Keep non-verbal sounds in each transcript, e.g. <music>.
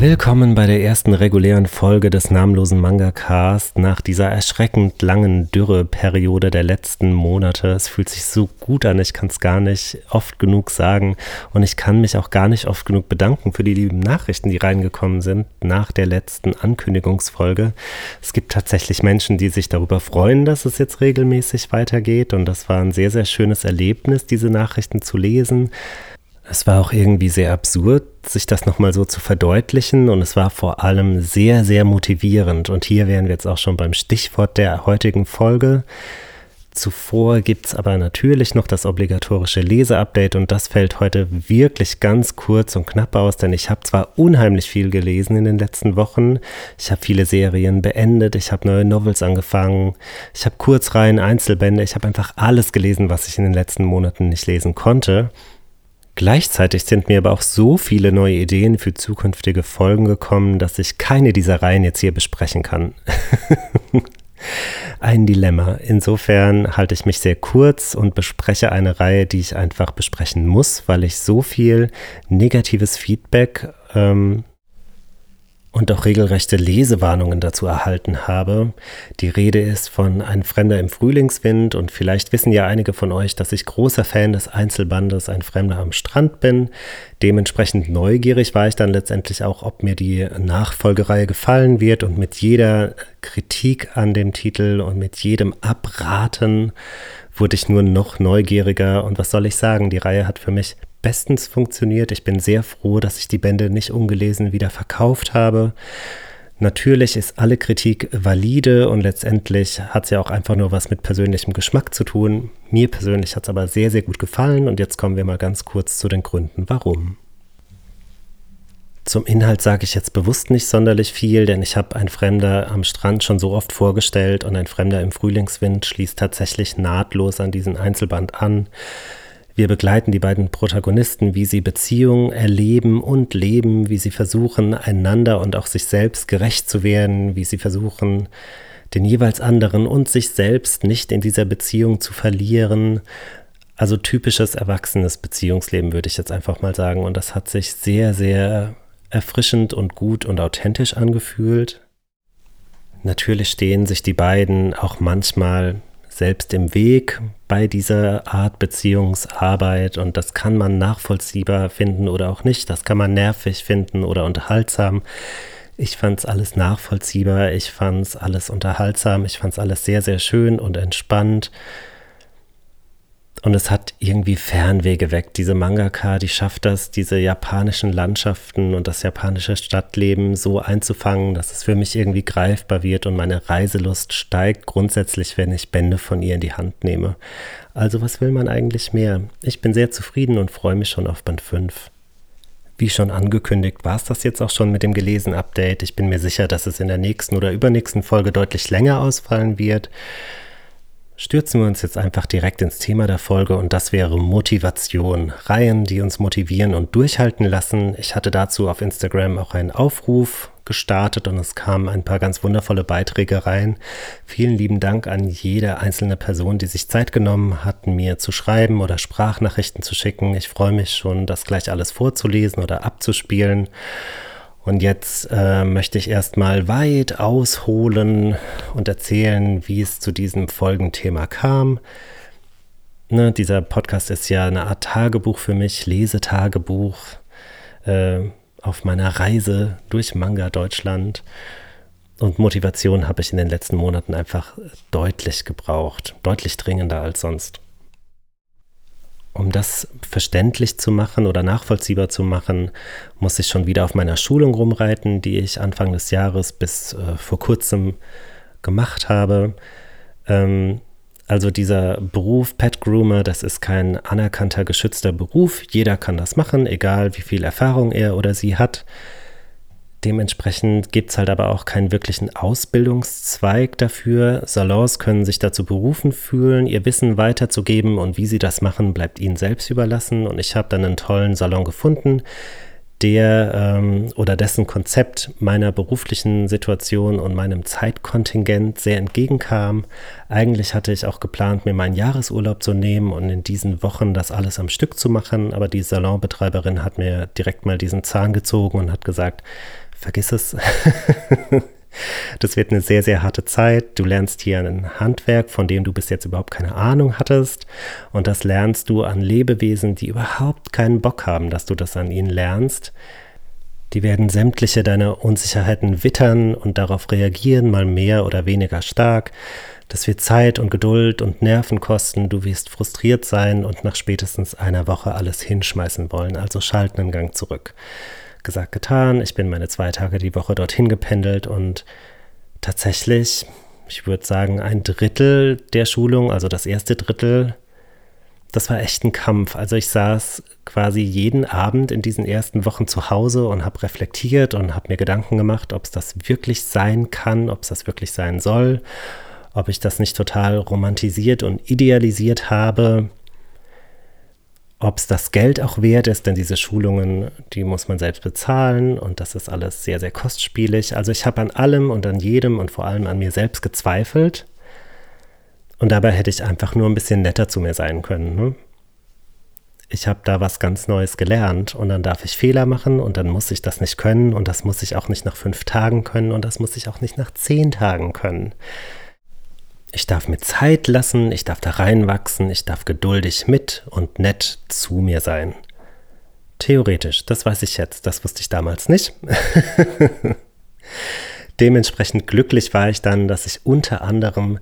Willkommen bei der ersten regulären Folge des namenlosen Manga Cast nach dieser erschreckend langen Dürreperiode der letzten Monate. Es fühlt sich so gut an, ich kann es gar nicht oft genug sagen und ich kann mich auch gar nicht oft genug bedanken für die lieben Nachrichten, die reingekommen sind nach der letzten Ankündigungsfolge. Es gibt tatsächlich Menschen, die sich darüber freuen, dass es jetzt regelmäßig weitergeht und das war ein sehr, sehr schönes Erlebnis, diese Nachrichten zu lesen. Es war auch irgendwie sehr absurd, sich das nochmal so zu verdeutlichen und es war vor allem sehr, sehr motivierend. Und hier wären wir jetzt auch schon beim Stichwort der heutigen Folge. Zuvor gibt es aber natürlich noch das obligatorische Leseupdate und das fällt heute wirklich ganz kurz und knapp aus, denn ich habe zwar unheimlich viel gelesen in den letzten Wochen, ich habe viele Serien beendet, ich habe neue Novels angefangen, ich habe Kurzreihen, Einzelbände, ich habe einfach alles gelesen, was ich in den letzten Monaten nicht lesen konnte. Gleichzeitig sind mir aber auch so viele neue Ideen für zukünftige Folgen gekommen, dass ich keine dieser Reihen jetzt hier besprechen kann. <laughs> Ein Dilemma. Insofern halte ich mich sehr kurz und bespreche eine Reihe, die ich einfach besprechen muss, weil ich so viel negatives Feedback ähm, und auch regelrechte Lesewarnungen dazu erhalten habe. Die Rede ist von Ein Fremder im Frühlingswind und vielleicht wissen ja einige von euch, dass ich großer Fan des Einzelbandes Ein Fremder am Strand bin. Dementsprechend neugierig war ich dann letztendlich auch, ob mir die Nachfolgereihe gefallen wird und mit jeder Kritik an dem Titel und mit jedem Abraten wurde ich nur noch neugieriger und was soll ich sagen, die Reihe hat für mich bestens funktioniert. Ich bin sehr froh, dass ich die Bände nicht ungelesen wieder verkauft habe. Natürlich ist alle Kritik valide und letztendlich hat es ja auch einfach nur was mit persönlichem Geschmack zu tun. Mir persönlich hat es aber sehr, sehr gut gefallen und jetzt kommen wir mal ganz kurz zu den Gründen, warum. Zum Inhalt sage ich jetzt bewusst nicht sonderlich viel, denn ich habe ein Fremder am Strand schon so oft vorgestellt und ein Fremder im Frühlingswind schließt tatsächlich nahtlos an diesen Einzelband an. Wir begleiten die beiden Protagonisten, wie sie Beziehungen erleben und leben, wie sie versuchen, einander und auch sich selbst gerecht zu werden, wie sie versuchen, den jeweils anderen und sich selbst nicht in dieser Beziehung zu verlieren. Also typisches erwachsenes Beziehungsleben, würde ich jetzt einfach mal sagen. Und das hat sich sehr, sehr erfrischend und gut und authentisch angefühlt. Natürlich stehen sich die beiden auch manchmal selbst im Weg bei dieser Art Beziehungsarbeit und das kann man nachvollziehbar finden oder auch nicht. Das kann man nervig finden oder unterhaltsam. Ich fand es alles nachvollziehbar, ich fand es alles unterhaltsam, ich fand es alles sehr, sehr schön und entspannt. Und es hat irgendwie Fernweh geweckt. Diese Mangaka, die schafft das, diese japanischen Landschaften und das japanische Stadtleben so einzufangen, dass es für mich irgendwie greifbar wird und meine Reiselust steigt grundsätzlich, wenn ich Bände von ihr in die Hand nehme. Also was will man eigentlich mehr? Ich bin sehr zufrieden und freue mich schon auf Band 5. Wie schon angekündigt, war es das jetzt auch schon mit dem gelesen Update. Ich bin mir sicher, dass es in der nächsten oder übernächsten Folge deutlich länger ausfallen wird stürzen wir uns jetzt einfach direkt ins Thema der Folge und das wäre Motivation. Reihen, die uns motivieren und durchhalten lassen. Ich hatte dazu auf Instagram auch einen Aufruf gestartet und es kamen ein paar ganz wundervolle Beiträge rein. Vielen lieben Dank an jede einzelne Person, die sich Zeit genommen hat, mir zu schreiben oder Sprachnachrichten zu schicken. Ich freue mich schon, das gleich alles vorzulesen oder abzuspielen. Und jetzt äh, möchte ich erstmal weit ausholen und erzählen, wie es zu diesem Folgenthema kam. Ne, dieser Podcast ist ja eine Art Tagebuch für mich, Lesetagebuch äh, auf meiner Reise durch Manga Deutschland. Und Motivation habe ich in den letzten Monaten einfach deutlich gebraucht, deutlich dringender als sonst um das verständlich zu machen oder nachvollziehbar zu machen, muss ich schon wieder auf meiner Schulung rumreiten, die ich Anfang des Jahres bis äh, vor kurzem gemacht habe. Ähm, also dieser Beruf Pet Groomer, das ist kein anerkannter, geschützter Beruf. Jeder kann das machen, egal wie viel Erfahrung er oder sie hat. Dementsprechend gibt es halt aber auch keinen wirklichen Ausbildungszweig dafür. Salons können sich dazu berufen fühlen, ihr Wissen weiterzugeben und wie sie das machen, bleibt ihnen selbst überlassen. Und ich habe dann einen tollen Salon gefunden, der ähm, oder dessen Konzept meiner beruflichen Situation und meinem Zeitkontingent sehr entgegenkam. Eigentlich hatte ich auch geplant, mir meinen Jahresurlaub zu nehmen und in diesen Wochen das alles am Stück zu machen, aber die Salonbetreiberin hat mir direkt mal diesen Zahn gezogen und hat gesagt, vergiss es. <laughs> Das wird eine sehr, sehr harte Zeit. Du lernst hier ein Handwerk, von dem du bis jetzt überhaupt keine Ahnung hattest. Und das lernst du an Lebewesen, die überhaupt keinen Bock haben, dass du das an ihnen lernst. Die werden sämtliche deiner Unsicherheiten wittern und darauf reagieren, mal mehr oder weniger stark. Das wird Zeit und Geduld und Nerven kosten. Du wirst frustriert sein und nach spätestens einer Woche alles hinschmeißen wollen. Also schalten einen Gang zurück gesagt, getan. Ich bin meine zwei Tage die Woche dorthin gependelt und tatsächlich, ich würde sagen, ein Drittel der Schulung, also das erste Drittel, das war echt ein Kampf. Also ich saß quasi jeden Abend in diesen ersten Wochen zu Hause und habe reflektiert und habe mir Gedanken gemacht, ob es das wirklich sein kann, ob es das wirklich sein soll, ob ich das nicht total romantisiert und idealisiert habe ob es das Geld auch wert ist, denn diese Schulungen, die muss man selbst bezahlen und das ist alles sehr, sehr kostspielig. Also ich habe an allem und an jedem und vor allem an mir selbst gezweifelt und dabei hätte ich einfach nur ein bisschen netter zu mir sein können. Ne? Ich habe da was ganz Neues gelernt und dann darf ich Fehler machen und dann muss ich das nicht können und das muss ich auch nicht nach fünf Tagen können und das muss ich auch nicht nach zehn Tagen können. Ich darf mir Zeit lassen, ich darf da reinwachsen, ich darf geduldig mit und nett zu mir sein. Theoretisch, das weiß ich jetzt, das wusste ich damals nicht. <laughs> Dementsprechend glücklich war ich dann, dass ich unter anderem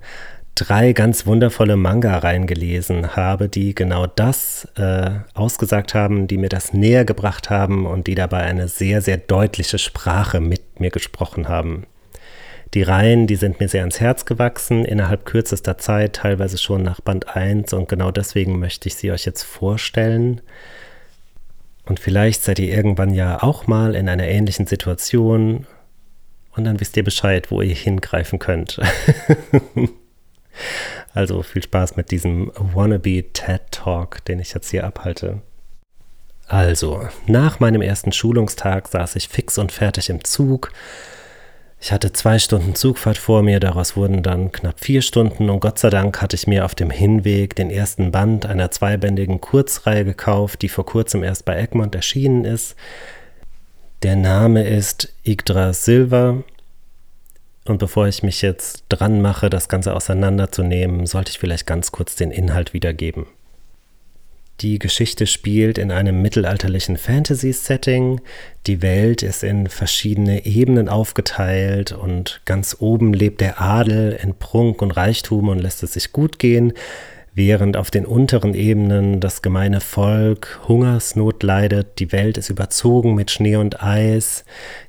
drei ganz wundervolle Manga reingelesen habe, die genau das äh, ausgesagt haben, die mir das näher gebracht haben und die dabei eine sehr, sehr deutliche Sprache mit mir gesprochen haben. Die Reihen, die sind mir sehr ans Herz gewachsen, innerhalb kürzester Zeit, teilweise schon nach Band 1 und genau deswegen möchte ich sie euch jetzt vorstellen. Und vielleicht seid ihr irgendwann ja auch mal in einer ähnlichen Situation und dann wisst ihr Bescheid, wo ihr hingreifen könnt. <laughs> also viel Spaß mit diesem Wannabe TED Talk, den ich jetzt hier abhalte. Also, nach meinem ersten Schulungstag saß ich fix und fertig im Zug, ich hatte zwei Stunden Zugfahrt vor mir, daraus wurden dann knapp vier Stunden und Gott sei Dank hatte ich mir auf dem Hinweg den ersten Band einer zweibändigen Kurzreihe gekauft, die vor kurzem erst bei Egmont erschienen ist. Der Name ist Yggdrasil und bevor ich mich jetzt dran mache, das Ganze auseinanderzunehmen, sollte ich vielleicht ganz kurz den Inhalt wiedergeben. Die Geschichte spielt in einem mittelalterlichen Fantasy-Setting. Die Welt ist in verschiedene Ebenen aufgeteilt und ganz oben lebt der Adel in Prunk und Reichtum und lässt es sich gut gehen, während auf den unteren Ebenen das gemeine Volk Hungersnot leidet, die Welt ist überzogen mit Schnee und Eis,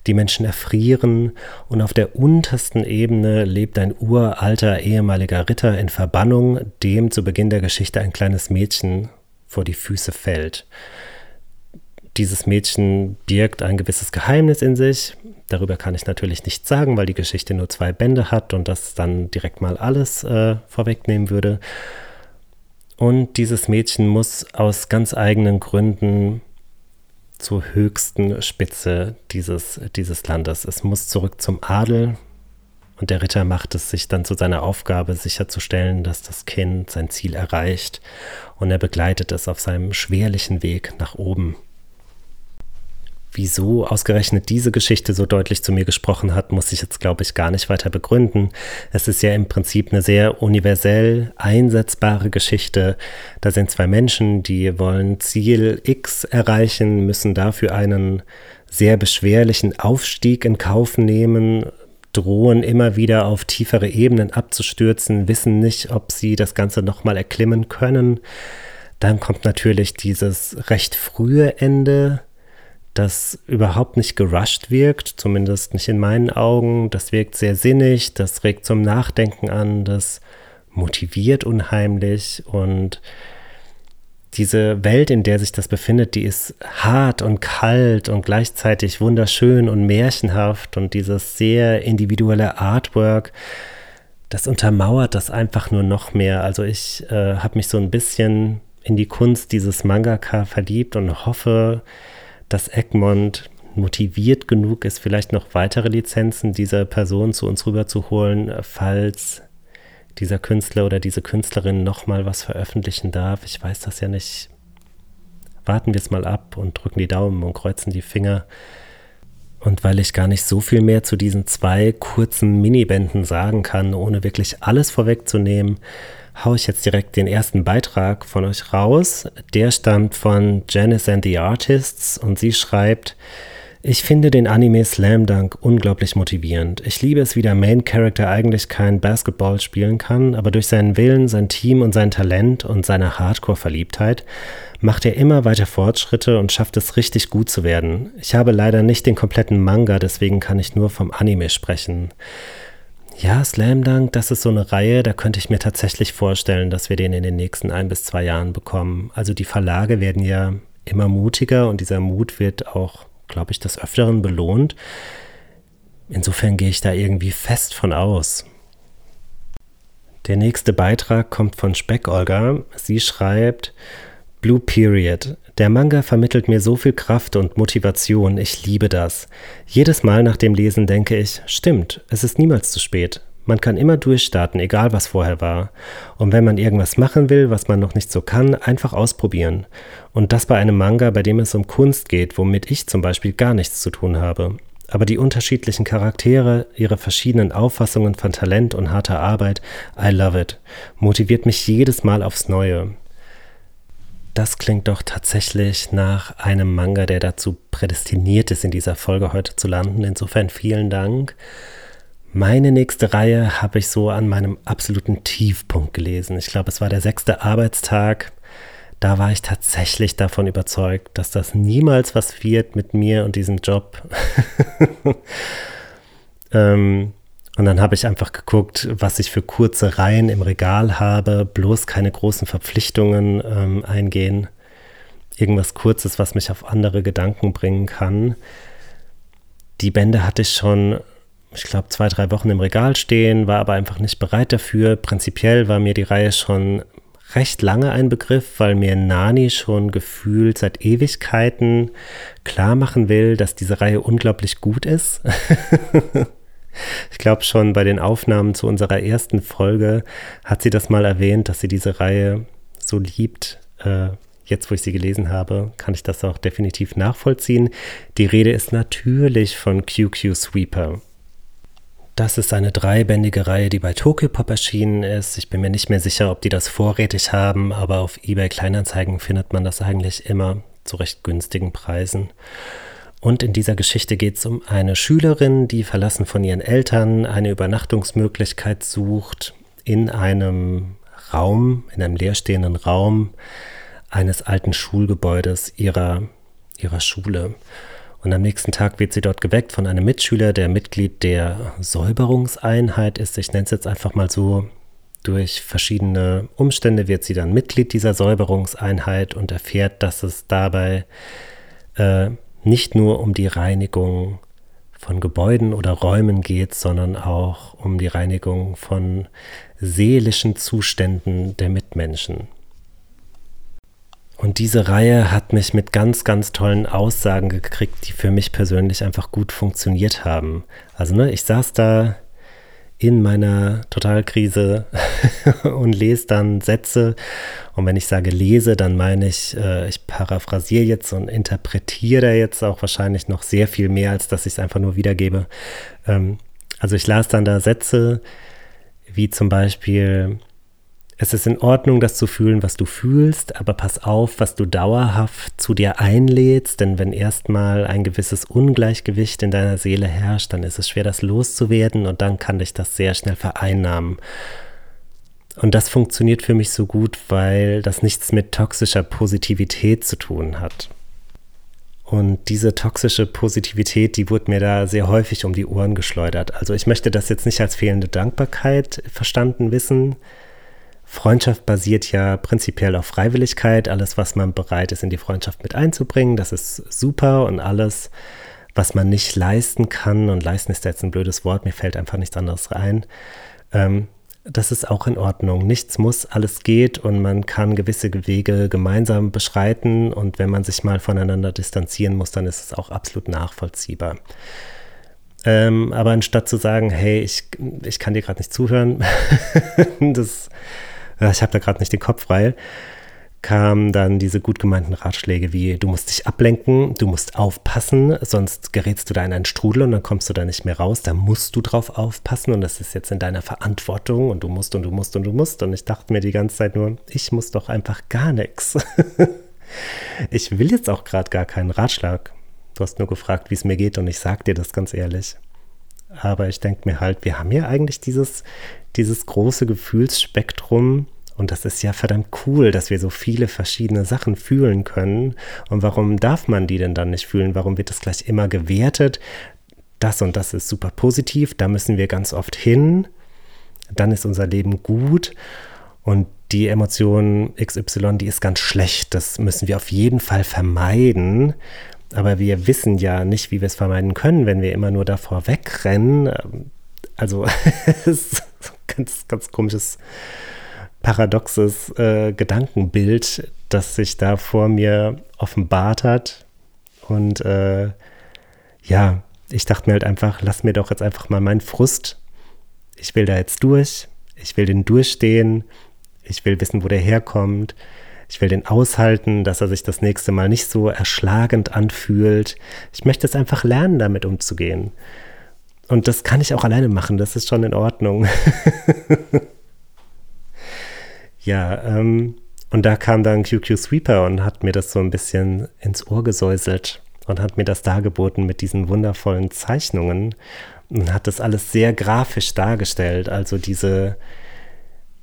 die Menschen erfrieren und auf der untersten Ebene lebt ein uralter ehemaliger Ritter in Verbannung, dem zu Beginn der Geschichte ein kleines Mädchen vor die Füße fällt. Dieses Mädchen birgt ein gewisses Geheimnis in sich. Darüber kann ich natürlich nichts sagen, weil die Geschichte nur zwei Bände hat und das dann direkt mal alles äh, vorwegnehmen würde. Und dieses Mädchen muss aus ganz eigenen Gründen zur höchsten Spitze dieses, dieses Landes. Es muss zurück zum Adel, und der Ritter macht es sich dann zu seiner Aufgabe, sicherzustellen, dass das Kind sein Ziel erreicht. Und er begleitet es auf seinem schwerlichen Weg nach oben. Wieso ausgerechnet diese Geschichte so deutlich zu mir gesprochen hat, muss ich jetzt, glaube ich, gar nicht weiter begründen. Es ist ja im Prinzip eine sehr universell einsetzbare Geschichte. Da sind zwei Menschen, die wollen Ziel X erreichen, müssen dafür einen sehr beschwerlichen Aufstieg in Kauf nehmen, drohen immer wieder auf tiefere Ebenen abzustürzen, wissen nicht, ob sie das Ganze nochmal erklimmen können. Dann kommt natürlich dieses recht frühe Ende, das überhaupt nicht gerusht wirkt, zumindest nicht in meinen Augen. Das wirkt sehr sinnig, das regt zum Nachdenken an, das motiviert unheimlich und diese Welt, in der sich das befindet, die ist hart und kalt und gleichzeitig wunderschön und märchenhaft und dieses sehr individuelle Artwork, das untermauert das einfach nur noch mehr. Also ich äh, habe mich so ein bisschen in die Kunst dieses Mangaka verliebt und hoffe, dass Egmont motiviert genug ist, vielleicht noch weitere Lizenzen dieser Person zu uns rüberzuholen, falls dieser Künstler oder diese Künstlerin nochmal was veröffentlichen darf. Ich weiß das ja nicht. Warten wir es mal ab und drücken die Daumen und kreuzen die Finger. Und weil ich gar nicht so viel mehr zu diesen zwei kurzen Minibänden sagen kann, ohne wirklich alles vorwegzunehmen, haue ich jetzt direkt den ersten Beitrag von euch raus. Der stammt von Janice and the Artists und sie schreibt, ich finde den Anime Slam Dunk unglaublich motivierend. Ich liebe es, wie der Main Character eigentlich kein Basketball spielen kann, aber durch seinen Willen, sein Team und sein Talent und seine Hardcore-Verliebtheit macht er immer weiter Fortschritte und schafft es richtig gut zu werden. Ich habe leider nicht den kompletten Manga, deswegen kann ich nur vom Anime sprechen. Ja, Slam Dunk, das ist so eine Reihe, da könnte ich mir tatsächlich vorstellen, dass wir den in den nächsten ein bis zwei Jahren bekommen. Also die Verlage werden ja immer mutiger und dieser Mut wird auch glaube ich, des Öfteren belohnt. Insofern gehe ich da irgendwie fest von aus. Der nächste Beitrag kommt von Speck-Olga. Sie schreibt, Blue Period. Der Manga vermittelt mir so viel Kraft und Motivation. Ich liebe das. Jedes Mal nach dem Lesen denke ich, stimmt, es ist niemals zu spät. Man kann immer durchstarten, egal was vorher war. Und wenn man irgendwas machen will, was man noch nicht so kann, einfach ausprobieren. Und das bei einem Manga, bei dem es um Kunst geht, womit ich zum Beispiel gar nichts zu tun habe. Aber die unterschiedlichen Charaktere, ihre verschiedenen Auffassungen von Talent und harter Arbeit, I love it, motiviert mich jedes Mal aufs Neue. Das klingt doch tatsächlich nach einem Manga, der dazu prädestiniert ist, in dieser Folge heute zu landen. Insofern vielen Dank. Meine nächste Reihe habe ich so an meinem absoluten Tiefpunkt gelesen. Ich glaube, es war der sechste Arbeitstag. Da war ich tatsächlich davon überzeugt, dass das niemals was wird mit mir und diesem Job. <laughs> ähm, und dann habe ich einfach geguckt, was ich für kurze Reihen im Regal habe, bloß keine großen Verpflichtungen ähm, eingehen. Irgendwas Kurzes, was mich auf andere Gedanken bringen kann. Die Bände hatte ich schon ich glaube, zwei, drei Wochen im Regal stehen, war aber einfach nicht bereit dafür. Prinzipiell war mir die Reihe schon recht lange ein Begriff, weil mir Nani schon gefühlt seit Ewigkeiten klar machen will, dass diese Reihe unglaublich gut ist. <laughs> ich glaube schon bei den Aufnahmen zu unserer ersten Folge hat sie das mal erwähnt, dass sie diese Reihe so liebt. Äh, jetzt, wo ich sie gelesen habe, kann ich das auch definitiv nachvollziehen. Die Rede ist natürlich von QQ Sweeper. Das ist eine dreibändige Reihe, die bei Tokyopop erschienen ist. Ich bin mir nicht mehr sicher, ob die das vorrätig haben, aber auf eBay Kleinanzeigen findet man das eigentlich immer zu recht günstigen Preisen. Und in dieser Geschichte geht es um eine Schülerin, die verlassen von ihren Eltern eine Übernachtungsmöglichkeit sucht in einem Raum, in einem leerstehenden Raum eines alten Schulgebäudes ihrer, ihrer Schule. Und am nächsten Tag wird sie dort geweckt von einem Mitschüler, der Mitglied der Säuberungseinheit ist. Ich nenne es jetzt einfach mal so. Durch verschiedene Umstände wird sie dann Mitglied dieser Säuberungseinheit und erfährt, dass es dabei äh, nicht nur um die Reinigung von Gebäuden oder Räumen geht, sondern auch um die Reinigung von seelischen Zuständen der Mitmenschen. Und diese Reihe hat mich mit ganz, ganz tollen Aussagen gekriegt, die für mich persönlich einfach gut funktioniert haben. Also, ne, ich saß da in meiner Totalkrise <laughs> und lese dann Sätze. Und wenn ich sage lese, dann meine ich, äh, ich paraphrasiere jetzt und interpretiere jetzt auch wahrscheinlich noch sehr viel mehr, als dass ich es einfach nur wiedergebe. Ähm, also ich las dann da Sätze wie zum Beispiel, es ist in Ordnung, das zu fühlen, was du fühlst, aber pass auf, was du dauerhaft zu dir einlädst, denn wenn erstmal ein gewisses Ungleichgewicht in deiner Seele herrscht, dann ist es schwer, das loszuwerden und dann kann dich das sehr schnell vereinnahmen. Und das funktioniert für mich so gut, weil das nichts mit toxischer Positivität zu tun hat. Und diese toxische Positivität, die wurde mir da sehr häufig um die Ohren geschleudert. Also ich möchte das jetzt nicht als fehlende Dankbarkeit verstanden wissen, Freundschaft basiert ja prinzipiell auf Freiwilligkeit. Alles, was man bereit ist, in die Freundschaft mit einzubringen, das ist super. Und alles, was man nicht leisten kann, und leisten ist jetzt ein blödes Wort, mir fällt einfach nichts anderes rein, ähm, das ist auch in Ordnung. Nichts muss, alles geht und man kann gewisse Wege gemeinsam beschreiten. Und wenn man sich mal voneinander distanzieren muss, dann ist es auch absolut nachvollziehbar. Ähm, aber anstatt zu sagen, hey, ich, ich kann dir gerade nicht zuhören, <laughs> das, ich habe da gerade nicht den Kopf frei, kamen dann diese gut gemeinten Ratschläge wie, du musst dich ablenken, du musst aufpassen, sonst gerätst du da in einen Strudel und dann kommst du da nicht mehr raus, da musst du drauf aufpassen und das ist jetzt in deiner Verantwortung und du musst und du musst und du musst und ich dachte mir die ganze Zeit nur, ich muss doch einfach gar nichts. <laughs> Ich will jetzt auch gerade gar keinen Ratschlag. Du hast nur gefragt, wie es mir geht und ich sag dir das ganz ehrlich. Aber ich denke mir halt, wir haben ja eigentlich dieses, dieses große Gefühlsspektrum, und das ist ja verdammt cool, dass wir so viele verschiedene Sachen fühlen können. Und warum darf man die denn dann nicht fühlen? Warum wird das gleich immer gewertet? Das und das ist super positiv, da müssen wir ganz oft hin. Dann ist unser Leben gut. Und die Emotion XY, die ist ganz schlecht. Das müssen wir auf jeden Fall vermeiden. Aber wir wissen ja nicht, wie wir es vermeiden können, wenn wir immer nur davor wegrennen. Also, <laughs> es ist ein ganz, ganz komisches paradoxes äh, Gedankenbild, das sich da vor mir offenbart hat. Und äh, ja, ich dachte mir halt einfach, lass mir doch jetzt einfach mal meinen Frust. Ich will da jetzt durch. Ich will den durchstehen. Ich will wissen, wo der herkommt. Ich will den aushalten, dass er sich das nächste Mal nicht so erschlagend anfühlt. Ich möchte es einfach lernen, damit umzugehen. Und das kann ich auch alleine machen. Das ist schon in Ordnung. <laughs> Ja, ähm, und da kam dann QQ Sweeper und hat mir das so ein bisschen ins Ohr gesäuselt und hat mir das dargeboten mit diesen wundervollen Zeichnungen und hat das alles sehr grafisch dargestellt. Also diese,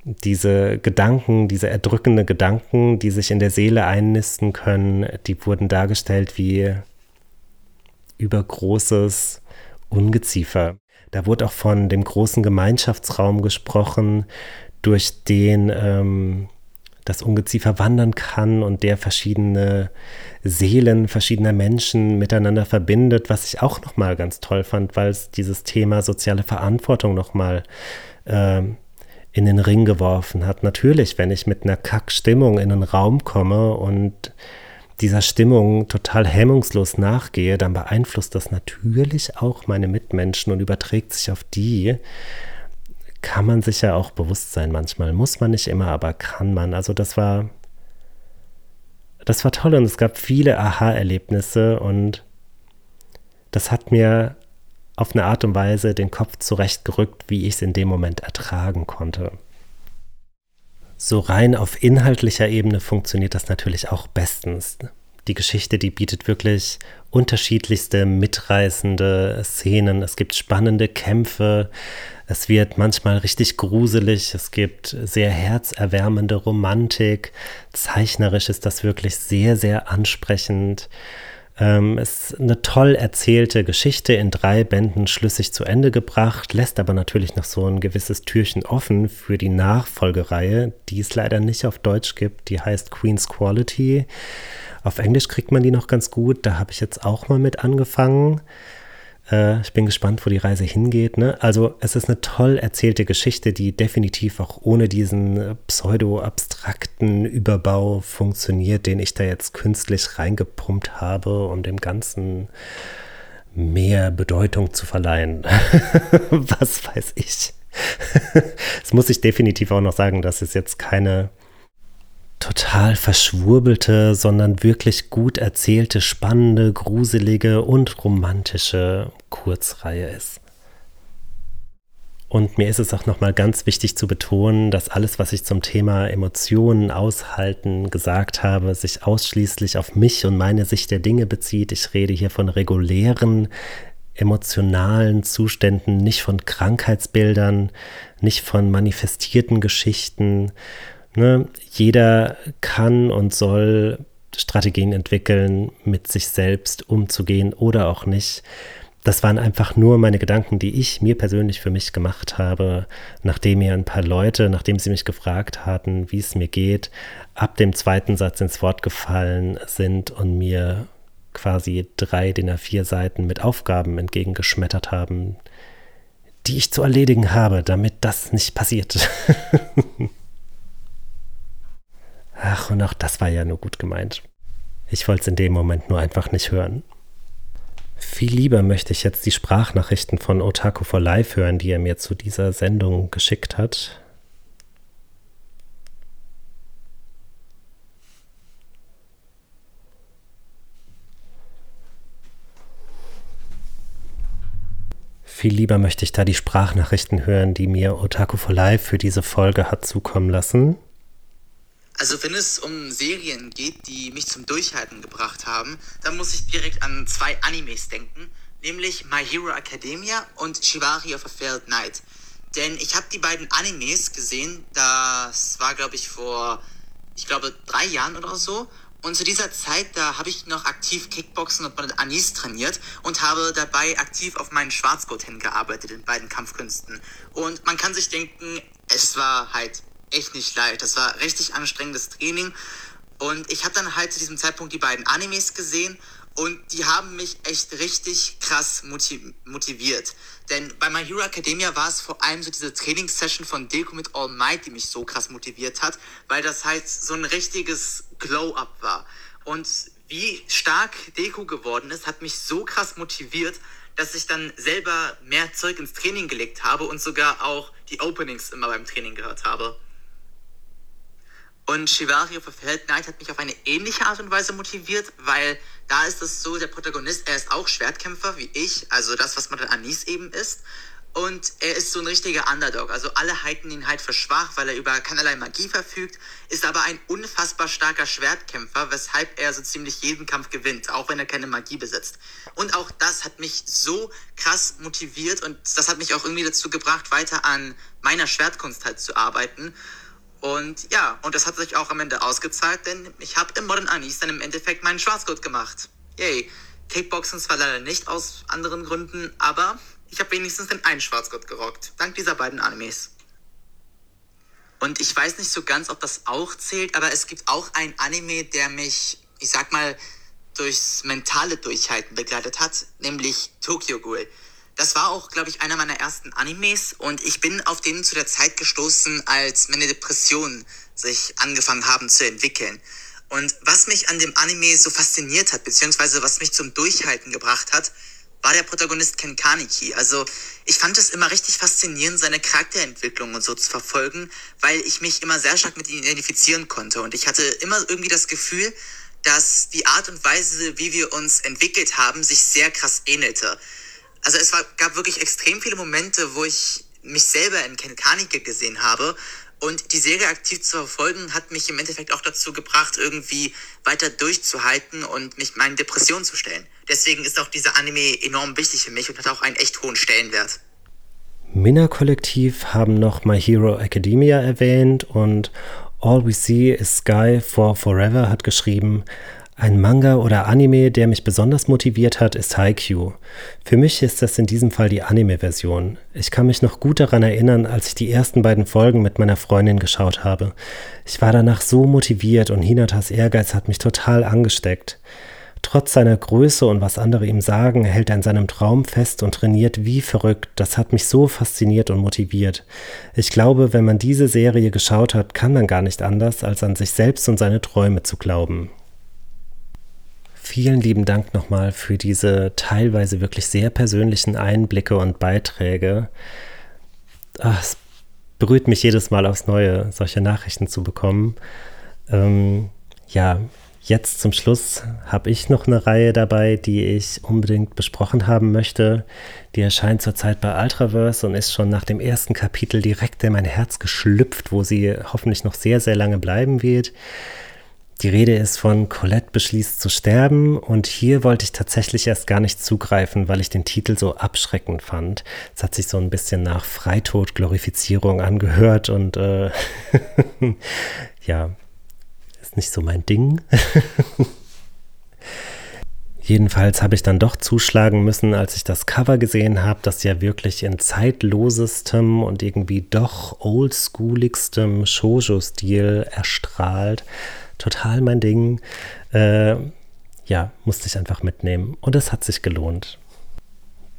diese Gedanken, diese erdrückende Gedanken, die sich in der Seele einnisten können, die wurden dargestellt wie übergroßes Ungeziefer. Da wurde auch von dem großen Gemeinschaftsraum gesprochen, durch den ähm, das Ungeziefer wandern kann und der verschiedene Seelen verschiedener Menschen miteinander verbindet, was ich auch nochmal ganz toll fand, weil es dieses Thema soziale Verantwortung nochmal äh, in den Ring geworfen hat. Natürlich, wenn ich mit einer Kackstimmung in einen Raum komme und dieser Stimmung total hemmungslos nachgehe, dann beeinflusst das natürlich auch meine Mitmenschen und überträgt sich auf die kann man sich ja auch bewusst sein manchmal. Muss man nicht immer, aber kann man. Also das war, das war toll und es gab viele Aha-Erlebnisse und das hat mir auf eine Art und Weise den Kopf zurechtgerückt, wie ich es in dem Moment ertragen konnte. So rein auf inhaltlicher Ebene funktioniert das natürlich auch bestens. Die Geschichte, die bietet wirklich unterschiedlichste mitreißende Szenen. Es gibt spannende Kämpfe, es wird manchmal richtig gruselig, es gibt sehr herzerwärmende Romantik, zeichnerisch ist das wirklich sehr, sehr ansprechend. Ähm, es ist eine toll erzählte Geschichte in drei Bänden schlüssig zu Ende gebracht, lässt aber natürlich noch so ein gewisses Türchen offen für die Nachfolgereihe, die es leider nicht auf Deutsch gibt. Die heißt Queen's Quality. Auf Englisch kriegt man die noch ganz gut. Da habe ich jetzt auch mal mit angefangen. Äh, ich bin gespannt, wo die Reise hingeht. Ne? Also es ist eine toll erzählte Geschichte, die definitiv auch ohne diesen äh, pseudo-abstrakten Überbau funktioniert, den ich da jetzt künstlich reingepumpt habe, um dem Ganzen mehr Bedeutung zu verleihen. <laughs> Was weiß ich. <laughs> Es muss ich definitiv auch noch sagen, dass es jetzt keine total verschwurbelte, sondern wirklich gut erzählte, spannende, gruselige und romantische Kurzreihe ist. Und mir ist es auch nochmal ganz wichtig zu betonen, dass alles, was ich zum Thema Emotionen aushalten gesagt habe, sich ausschließlich auf mich und meine Sicht der Dinge bezieht. Ich rede hier von regulären emotionalen Zuständen, nicht von Krankheitsbildern, nicht von manifestierten Geschichten Ne? Jeder kann und soll Strategien entwickeln, mit sich selbst umzugehen oder auch nicht. das waren einfach nur meine Gedanken, die ich mir persönlich für mich gemacht habe, nachdem mir ein paar Leute, nachdem sie mich gefragt hatten, wie es mir geht, ab dem zweiten Satz ins Wort gefallen sind und mir quasi drei DIN A4 Seiten mit Aufgaben entgegengeschmettert haben, die ich zu erledigen habe, damit das nicht passiert. <laughs> Ach, und auch das war ja nur gut gemeint. Ich wollte es in dem Moment nur einfach nicht hören. Viel lieber möchte ich jetzt die Sprachnachrichten von Otaku for Life hören, die er mir zu dieser Sendung geschickt hat. Viel lieber möchte ich da die Sprachnachrichten hören, die mir Otaku for Life für diese Folge hat zukommen lassen. Also wenn es um Serien geht, die mich zum Durchhalten gebracht haben, dann muss ich direkt an zwei Animes denken, nämlich My Hero Academia und Shibari of a Failed Knight. Denn ich habe die beiden Animes gesehen, das war glaube ich vor, ich glaube drei Jahren oder so. Und zu dieser Zeit, da habe ich noch aktiv Kickboxen und mit Anis trainiert und habe dabei aktiv auf meinen Schwarzgurt hingearbeitet in beiden Kampfkünsten. Und man kann sich denken, es war halt echt nicht leicht. Das war richtig anstrengendes Training. Und ich habe dann halt zu diesem Zeitpunkt die beiden Animes gesehen und die haben mich echt richtig krass motiviert. Denn bei My Hero Academia war es vor allem so diese Trainingssession von Deku mit All Might, die mich so krass motiviert hat, weil das halt so ein richtiges Glow-Up war. Und wie stark Deku geworden ist, hat mich so krass motiviert, dass ich dann selber mehr Zeug ins Training gelegt habe und sogar auch die Openings immer beim Training gehört habe. Und Shivari of a Feld Knight hat mich auf eine ähnliche Art und Weise motiviert, weil da ist es so, der Protagonist, er ist auch Schwertkämpfer wie ich, also das, was man dann Anis eben ist. Und er ist so ein richtiger Underdog. Also alle halten ihn halt für schwach, weil er über keinerlei Magie verfügt, ist aber ein unfassbar starker Schwertkämpfer, weshalb er so ziemlich jeden Kampf gewinnt, auch wenn er keine Magie besitzt. Und auch das hat mich so krass motiviert und das hat mich auch irgendwie dazu gebracht, weiter an meiner Schwertkunst halt zu arbeiten. Und ja, und das hat sich auch am Ende ausgezahlt, denn ich habe im Modern Anis dann im Endeffekt meinen Schwarzgurt gemacht. Yay. Kickboxen zwar leider nicht aus anderen Gründen, aber ich habe wenigstens den einen Schwarzgurt gerockt. Dank dieser beiden Animes. Und ich weiß nicht so ganz, ob das auch zählt, aber es gibt auch ein Anime, der mich, ich sag mal, durchs mentale Durchhalten begleitet hat, nämlich Tokyo Ghoul. Das war auch, glaube ich, einer meiner ersten Animes und ich bin auf den zu der Zeit gestoßen, als meine Depressionen sich angefangen haben zu entwickeln. Und was mich an dem Anime so fasziniert hat, beziehungsweise was mich zum Durchhalten gebracht hat, war der Protagonist Ken Kaneki. Also ich fand es immer richtig faszinierend, seine Charakterentwicklung und so zu verfolgen, weil ich mich immer sehr stark mit ihm identifizieren konnte. Und ich hatte immer irgendwie das Gefühl, dass die Art und Weise, wie wir uns entwickelt haben, sich sehr krass ähnelte. Also es war, gab wirklich extrem viele Momente, wo ich mich selber in Ken Kanike gesehen habe. Und die Serie aktiv zu verfolgen, hat mich im Endeffekt auch dazu gebracht, irgendwie weiter durchzuhalten und mich meinen Depressionen zu stellen. Deswegen ist auch dieser Anime enorm wichtig für mich und hat auch einen echt hohen Stellenwert. Minna Kollektiv haben noch My Hero Academia erwähnt und All We See is Sky for Forever hat geschrieben, ein Manga oder Anime, der mich besonders motiviert hat, ist Haikyuu. Für mich ist das in diesem Fall die Anime-Version. Ich kann mich noch gut daran erinnern, als ich die ersten beiden Folgen mit meiner Freundin geschaut habe. Ich war danach so motiviert und Hinatas Ehrgeiz hat mich total angesteckt. Trotz seiner Größe und was andere ihm sagen, hält er an seinem Traum fest und trainiert wie verrückt. Das hat mich so fasziniert und motiviert. Ich glaube, wenn man diese Serie geschaut hat, kann man gar nicht anders, als an sich selbst und seine Träume zu glauben. Vielen lieben Dank nochmal für diese teilweise wirklich sehr persönlichen Einblicke und Beiträge. Ach, es berührt mich jedes Mal aufs Neue, solche Nachrichten zu bekommen. Ähm, ja, jetzt zum Schluss habe ich noch eine Reihe dabei, die ich unbedingt besprochen haben möchte. Die erscheint zurzeit bei Ultraverse und ist schon nach dem ersten Kapitel direkt in mein Herz geschlüpft, wo sie hoffentlich noch sehr, sehr lange bleiben wird. Die Rede ist von Colette beschließt zu sterben und hier wollte ich tatsächlich erst gar nicht zugreifen, weil ich den Titel so abschreckend fand. Es hat sich so ein bisschen nach Freitod-Glorifizierung angehört und äh, <laughs> ja, ist nicht so mein Ding. <laughs> Jedenfalls habe ich dann doch zuschlagen müssen, als ich das Cover gesehen habe, das ja wirklich in zeitlosestem und irgendwie doch oldschooligstem Shoujo-Stil erstrahlt. Total mein Ding. Äh, ja, musste ich einfach mitnehmen. Und es hat sich gelohnt.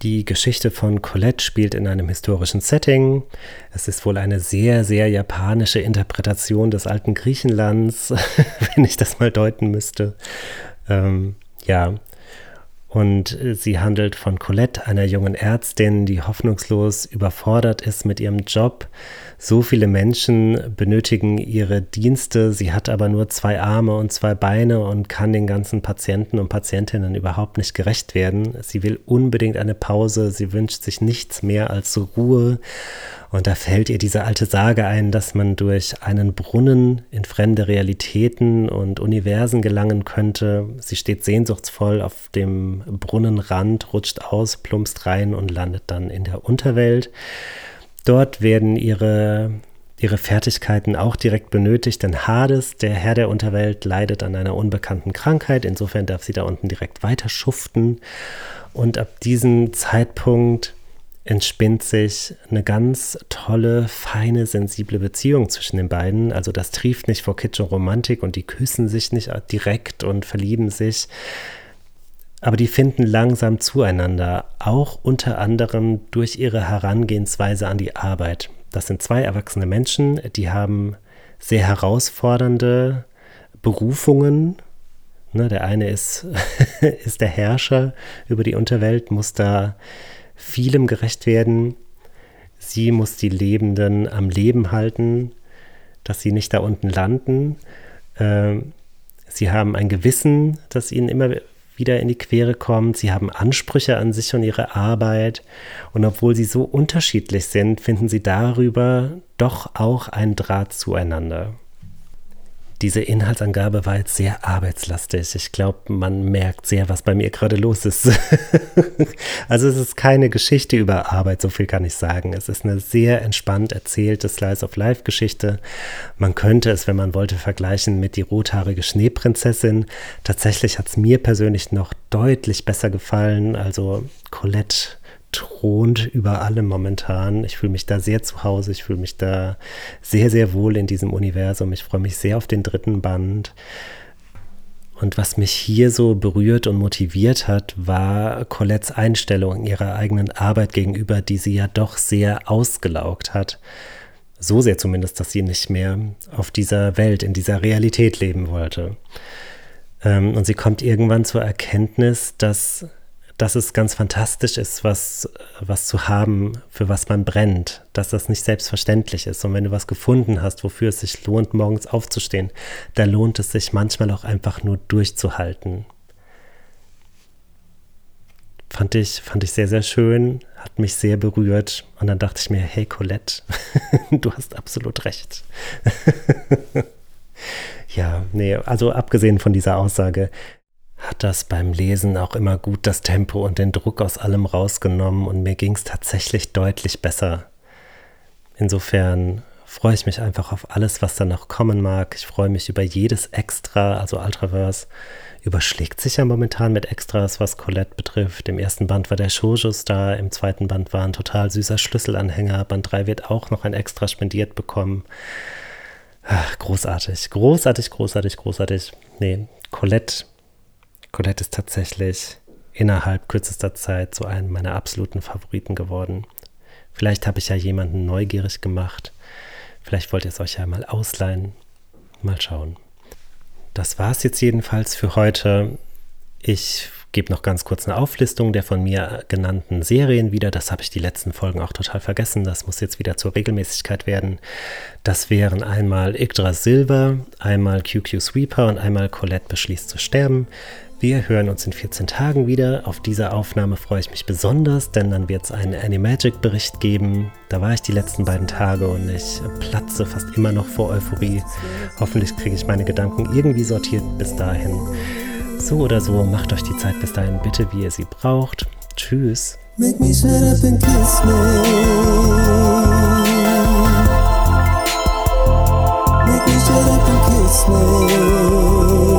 Die Geschichte von Colette spielt in einem historischen Setting. Es ist wohl eine sehr, sehr japanische Interpretation des alten Griechenlands, <laughs> wenn ich das mal deuten müsste. Ähm, ja, und sie handelt von Colette, einer jungen Ärztin, die hoffnungslos überfordert ist mit ihrem Job. So viele Menschen benötigen ihre Dienste. Sie hat aber nur zwei Arme und zwei Beine und kann den ganzen Patienten und Patientinnen überhaupt nicht gerecht werden. Sie will unbedingt eine Pause. Sie wünscht sich nichts mehr als Ruhe. Und da fällt ihr diese alte Sage ein, dass man durch einen Brunnen in fremde Realitäten und Universen gelangen könnte. Sie steht sehnsuchtsvoll auf dem Brunnenrand, rutscht aus, plumpst rein und landet dann in der Unterwelt. Dort werden ihre, ihre Fertigkeiten auch direkt benötigt, denn Hades, der Herr der Unterwelt, leidet an einer unbekannten Krankheit. Insofern darf sie da unten direkt weiter schuften. Und ab diesem Zeitpunkt entspinnt sich eine ganz tolle, feine, sensible Beziehung zwischen den beiden. Also das trieft nicht vor Kitsch und Romantik und die küssen sich nicht direkt und verlieben sich. Aber die finden langsam zueinander, auch unter anderem durch ihre Herangehensweise an die Arbeit. Das sind zwei erwachsene Menschen, die haben sehr herausfordernde Berufungen. Ne, der eine ist, <laughs> ist der Herrscher über die Unterwelt, muss da vielem gerecht werden. Sie muss die Lebenden am Leben halten, dass sie nicht da unten landen. Ähm, sie haben ein Gewissen, das ihnen immer wieder in die Quere kommt. Sie haben Ansprüche an sich und ihre Arbeit. Und obwohl sie so unterschiedlich sind, finden sie darüber doch auch einen Draht zueinander. Diese Inhaltsangabe war jetzt sehr arbeitslastig. Ich glaube, man merkt sehr, was bei mir gerade los ist. <laughs> also es ist keine Geschichte über Arbeit, so viel kann ich sagen. Es ist eine sehr entspannt erzählte Slice of Life Geschichte. Man könnte es, wenn man wollte, vergleichen mit die rothaarige Schneeprinzessin. Tatsächlich hat es mir persönlich noch deutlich besser gefallen. Also Colette thront über allem momentan. Ich fühle mich da sehr zu Hause. Ich fühle mich da sehr, sehr wohl in diesem Universum. Ich freue mich sehr auf den dritten Band. Und was mich hier so berührt und motiviert hat, war Colettes Einstellung ihrer eigenen Arbeit gegenüber, die sie ja doch sehr ausgelaugt hat. So sehr zumindest, dass sie nicht mehr auf dieser Welt, in dieser Realität leben wollte. Ähm, und sie kommt irgendwann zur Erkenntnis, dass dass es ganz fantastisch ist, was, was zu haben, für was man brennt, dass das nicht selbstverständlich ist. Und wenn du was gefunden hast, wofür es sich lohnt, morgens aufzustehen, da lohnt es sich manchmal auch einfach nur durchzuhalten. Fand ich, fand ich sehr, sehr schön, hat mich sehr berührt. Und dann dachte ich mir, hey Colette, <laughs> du hast absolut recht. <laughs> ja, nee, also abgesehen von dieser Aussage, hat das beim Lesen auch immer gut das Tempo und den Druck aus allem rausgenommen und mir ging es tatsächlich deutlich besser. Insofern freue ich mich einfach auf alles, was da noch kommen mag. Ich freue mich über jedes Extra, also Ultraverse überschlägt sich ja momentan mit Extras, was Colette betrifft. Im ersten Band war der Shoujo-Star, im zweiten Band war ein total süßer Schlüsselanhänger. Band 3 wird auch noch ein Extra spendiert bekommen. Ach, großartig, großartig, großartig, großartig. Nee, Colette Colette ist tatsächlich innerhalb kürzester Zeit zu einem meiner absoluten Favoriten geworden. Vielleicht habe ich ja jemanden neugierig gemacht. Vielleicht wollt ihr es euch ja mal ausleihen. Mal schauen. Das war es jetzt jedenfalls für heute. Ich gebe noch ganz kurz eine Auflistung der von mir genannten Serien wieder. Das habe ich die letzten Folgen auch total vergessen. Das muss jetzt wieder zur Regelmäßigkeit werden. Das wären einmal Yggdrasil, einmal QQ Sweeper und einmal Colette beschließt zu sterben. Wir hören uns in 14 Tagen wieder. Auf diese Aufnahme freue ich mich besonders, denn dann wird es einen Animagic-Bericht geben. Da war ich die letzten beiden Tage und ich platze fast immer noch vor Euphorie. Hoffentlich kriege ich meine Gedanken irgendwie sortiert bis dahin. So oder so, macht euch die Zeit bis dahin bitte, wie ihr sie braucht. Tschüss. Make me shut up and kiss me. Make me shut up and kiss me.